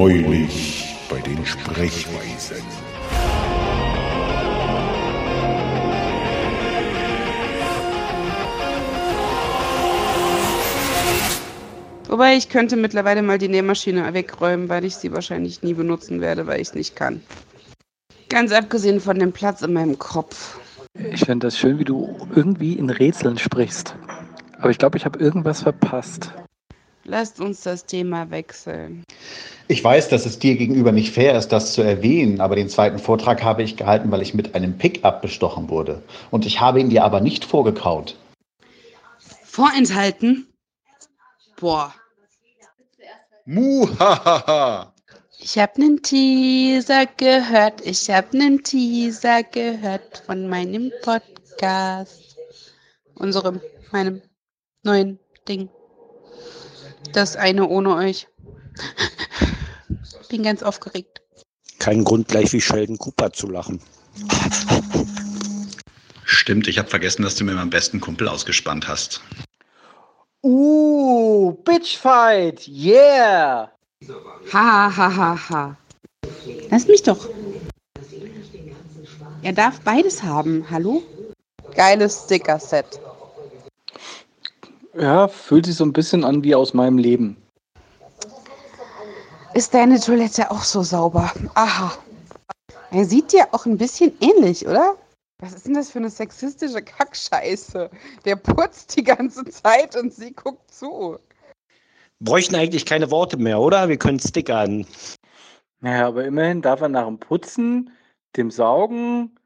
Neulich bei den Sprechweisen. Wobei ich könnte mittlerweile mal die Nähmaschine wegräumen, weil ich sie wahrscheinlich nie benutzen werde, weil ich es nicht kann. Ganz abgesehen von dem Platz in meinem Kopf. Ich finde das schön, wie du irgendwie in Rätseln sprichst. Aber ich glaube, ich habe irgendwas verpasst. Lasst uns das Thema wechseln. Ich weiß, dass es dir gegenüber nicht fair ist, das zu erwähnen, aber den zweiten Vortrag habe ich gehalten, weil ich mit einem Pickup bestochen wurde. Und ich habe ihn dir aber nicht vorgekaut. Vorenthalten? Boah. Muhahaha. Ich hab nen Teaser gehört, ich hab nen Teaser gehört von meinem Podcast. Unserem, meinem neuen Ding. Das eine ohne euch. Bin ganz aufgeregt. Kein Grund, gleich wie Sheldon Cooper zu lachen. Stimmt, ich habe vergessen, dass du mir meinen besten Kumpel ausgespannt hast. Uh, Bitchfight, yeah! Ha, ha, ha, ha. Lass mich doch. Er darf beides haben, hallo? Geiles Sticker-Set. Ja, fühlt sich so ein bisschen an wie aus meinem Leben. Ist deine Toilette auch so sauber? Aha. Er sieht dir auch ein bisschen ähnlich, oder? Was ist denn das für eine sexistische Kackscheiße? Der putzt die ganze Zeit und sie guckt zu. Bräuchten eigentlich keine Worte mehr, oder? Wir können stickern. Naja, aber immerhin darf er nach dem Putzen, dem Saugen,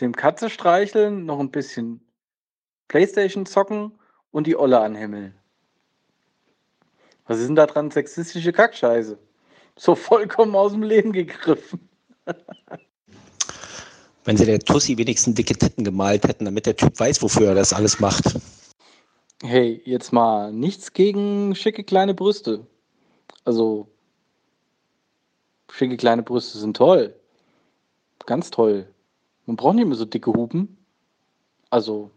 dem Katze streicheln, noch ein bisschen Playstation zocken und die Olle anhimmeln. Was ist denn da dran sexistische Kackscheiße? So vollkommen aus dem Leben gegriffen. Wenn sie der Tussi wenigstens dicke Titten gemalt hätten, damit der Typ weiß, wofür er das alles macht. Hey, jetzt mal nichts gegen schicke kleine Brüste. Also, schicke kleine Brüste sind toll. Ganz toll. Man braucht nicht mehr so dicke Hupen. Also,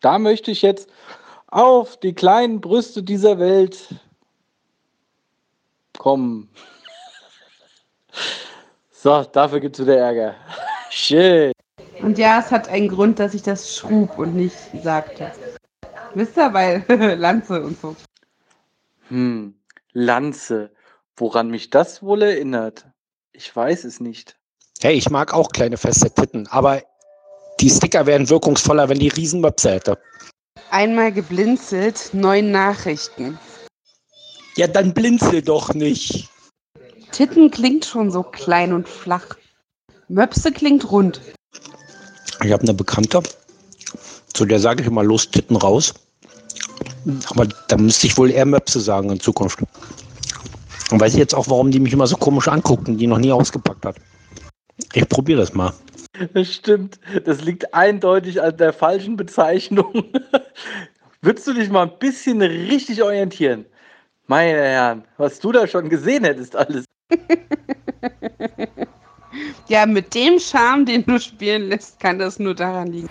da möchte ich jetzt auf die kleinen Brüste dieser Welt kommen. So, dafür gibt's wieder Ärger. Shit. Und ja, es hat einen Grund, dass ich das schrub und nicht sagte. Wisst ihr, weil Lanze und so. Hm, Lanze. Woran mich das wohl erinnert? Ich weiß es nicht. Hey, ich mag auch kleine feste Titten, aber die Sticker wären wirkungsvoller, wenn die Riesenmöpse hätte. Einmal geblinzelt, neun Nachrichten. Ja, dann blinzel doch nicht. Titten klingt schon so klein und flach. Möpse klingt rund. Ich habe eine Bekannte, zu der sage ich immer los, Titten raus. Aber da müsste ich wohl eher Möpse sagen in Zukunft. Und weiß ich jetzt auch, warum die mich immer so komisch anguckt und die noch nie ausgepackt hat. Ich probiere das mal. Das stimmt. Das liegt eindeutig an der falschen Bezeichnung. Würdest du dich mal ein bisschen richtig orientieren? Meine Herren, was du da schon gesehen hättest, alles. Ja, mit dem Charme, den du spielen lässt, kann das nur daran liegen.